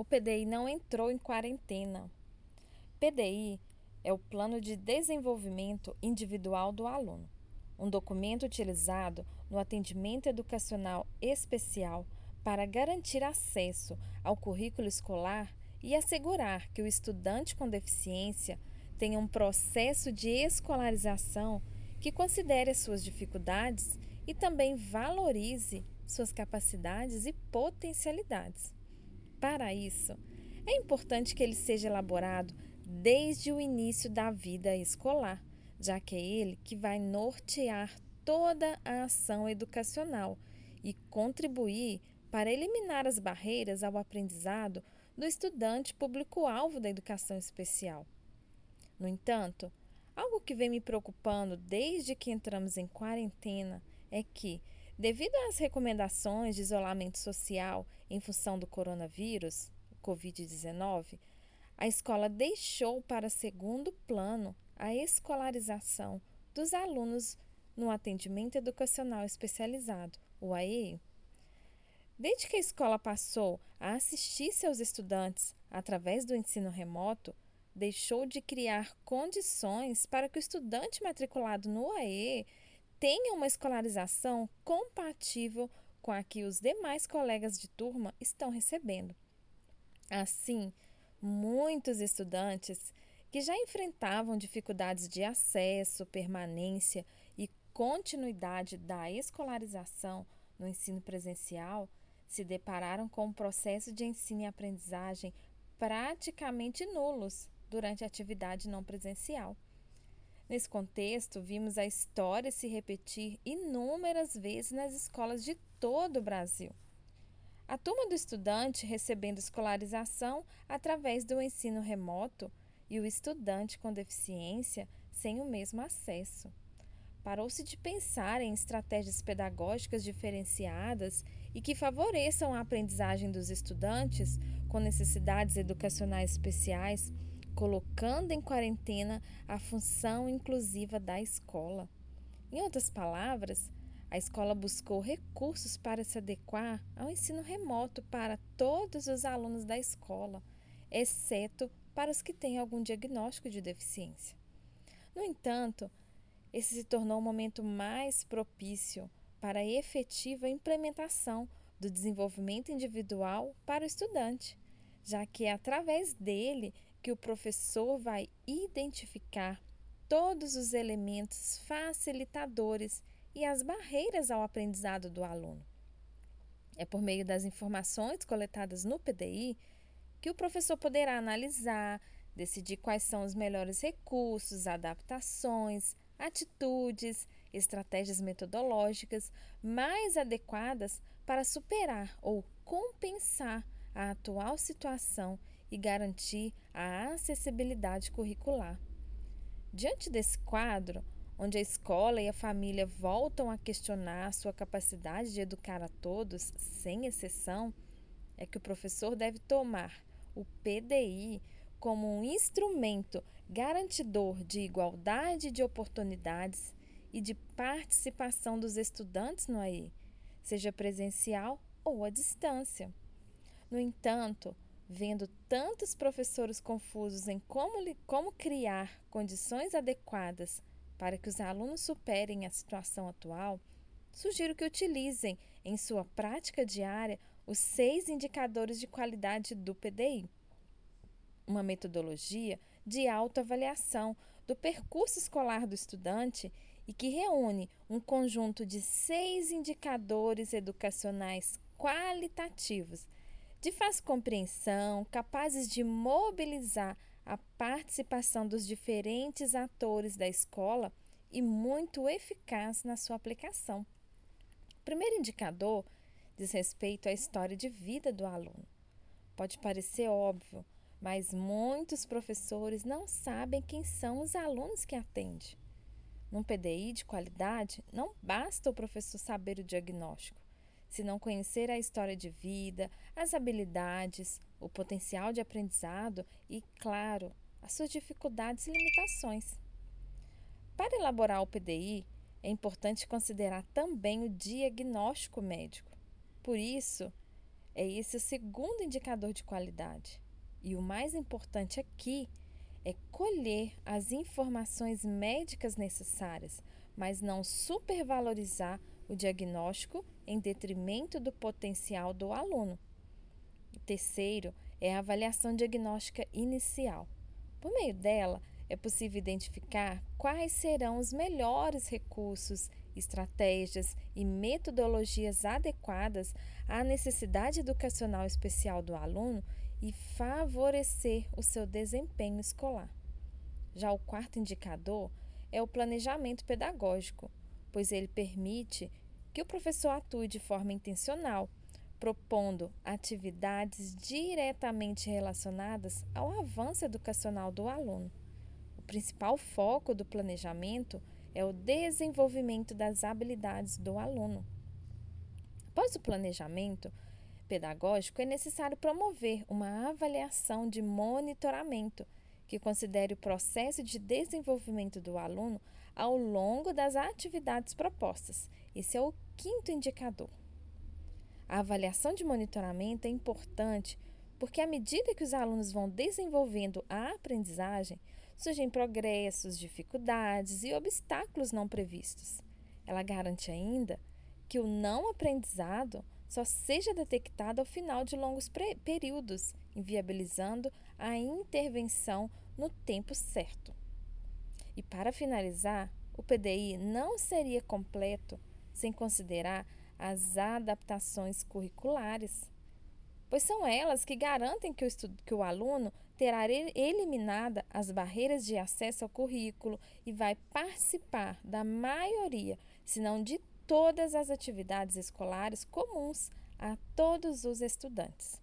o PDI não entrou em quarentena. PDI é o Plano de Desenvolvimento Individual do Aluno, um documento utilizado no atendimento educacional especial para garantir acesso ao currículo escolar e assegurar que o estudante com deficiência tenha um processo de escolarização que considere as suas dificuldades e também valorize suas capacidades e potencialidades. Para isso, é importante que ele seja elaborado desde o início da vida escolar, já que é ele que vai nortear toda a ação educacional e contribuir para eliminar as barreiras ao aprendizado do estudante público-alvo da educação especial. No entanto, algo que vem me preocupando desde que entramos em quarentena é que, devido às recomendações de isolamento social em função do coronavírus, Covid-19, a escola deixou para segundo plano a escolarização dos alunos no atendimento educacional especializado, o AEI. Desde que a escola passou a assistir seus estudantes através do ensino remoto, deixou de criar condições para que o estudante matriculado no AE tenha uma escolarização compatível com a que os demais colegas de turma estão recebendo. Assim, muitos estudantes que já enfrentavam dificuldades de acesso, permanência e continuidade da escolarização no ensino presencial se depararam com um processo de ensino e aprendizagem praticamente nulos durante a atividade não presencial. Nesse contexto, vimos a história se repetir inúmeras vezes nas escolas de todo o Brasil. A turma do estudante recebendo escolarização através do ensino remoto e o estudante com deficiência sem o mesmo acesso. Parou-se de pensar em estratégias pedagógicas diferenciadas e que favoreçam a aprendizagem dos estudantes com necessidades educacionais especiais colocando em quarentena a função inclusiva da escola. Em outras palavras, a escola buscou recursos para se adequar ao ensino remoto para todos os alunos da escola, exceto para os que têm algum diagnóstico de deficiência. No entanto, esse se tornou o momento mais propício para a efetiva implementação do desenvolvimento individual para o estudante, já que é através dele que o professor vai identificar todos os elementos facilitadores e as barreiras ao aprendizado do aluno. É por meio das informações coletadas no PDI que o professor poderá analisar, decidir quais são os melhores recursos, adaptações, atitudes, estratégias metodológicas mais adequadas para superar ou compensar a atual situação e garantir a acessibilidade curricular. Diante desse quadro, onde a escola e a família voltam a questionar sua capacidade de educar a todos, sem exceção, é que o professor deve tomar o PDI como um instrumento garantidor de igualdade de oportunidades e de participação dos estudantes no AI, seja presencial ou à distância. No entanto, vendo tantos professores confusos em como, como criar condições adequadas para que os alunos superem a situação atual, sugiro que utilizem em sua prática diária os seis indicadores de qualidade do PDI. Uma metodologia de autoavaliação do percurso escolar do estudante e que reúne um conjunto de seis indicadores educacionais qualitativos de fácil compreensão, capazes de mobilizar a participação dos diferentes atores da escola e muito eficaz na sua aplicação. O primeiro indicador diz respeito à história de vida do aluno. Pode parecer óbvio, mas muitos professores não sabem quem são os alunos que atende. Num PDI de qualidade, não basta o professor saber o diagnóstico se não conhecer a história de vida, as habilidades, o potencial de aprendizado e, claro, as suas dificuldades e limitações. Para elaborar o PDI, é importante considerar também o diagnóstico médico. Por isso, é esse o segundo indicador de qualidade. E o mais importante aqui é colher as informações médicas necessárias, mas não supervalorizar o diagnóstico em detrimento do potencial do aluno. E terceiro é a avaliação diagnóstica inicial. Por meio dela, é possível identificar quais serão os melhores recursos, estratégias e metodologias adequadas à necessidade educacional especial do aluno e favorecer o seu desempenho escolar. Já o quarto indicador é o planejamento pedagógico, pois ele permite que o professor atue de forma intencional, propondo atividades diretamente relacionadas ao avanço educacional do aluno. O principal foco do planejamento é o desenvolvimento das habilidades do aluno. Após o planejamento, pedagógico, é necessário promover uma avaliação de monitoramento que considere o processo de desenvolvimento do aluno ao longo das atividades propostas. Esse é o quinto indicador. A avaliação de monitoramento é importante porque, à medida que os alunos vão desenvolvendo a aprendizagem, surgem progressos, dificuldades e obstáculos não previstos. Ela garante ainda que o não aprendizado só seja detectada ao final de longos períodos, inviabilizando a intervenção no tempo certo. E para finalizar, o PDI não seria completo sem considerar as adaptações curriculares, pois são elas que garantem que o, que o aluno terá eliminada as barreiras de acesso ao currículo e vai participar da maioria, se não de todas as atividades escolares comuns a todos os estudantes.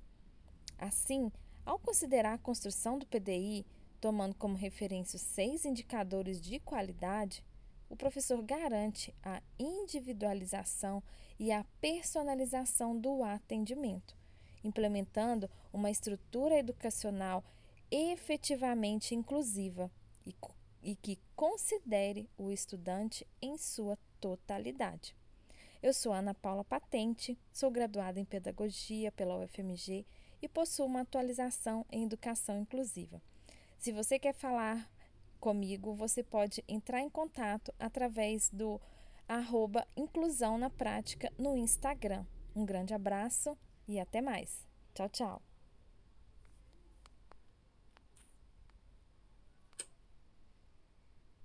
Assim, ao considerar a construção do PDI, tomando como referência os seis indicadores de qualidade, o professor garante a individualização e a personalização do atendimento, implementando uma estrutura educacional efetivamente inclusiva e, e que considere o estudante em sua totalidade. Eu sou Ana Paula Patente, sou graduada em Pedagogia pela UFMG e possuo uma atualização em Educação Inclusiva. Se você quer falar comigo, você pode entrar em contato através do arroba Inclusão na Prática no Instagram. Um grande abraço e até mais. Tchau, tchau.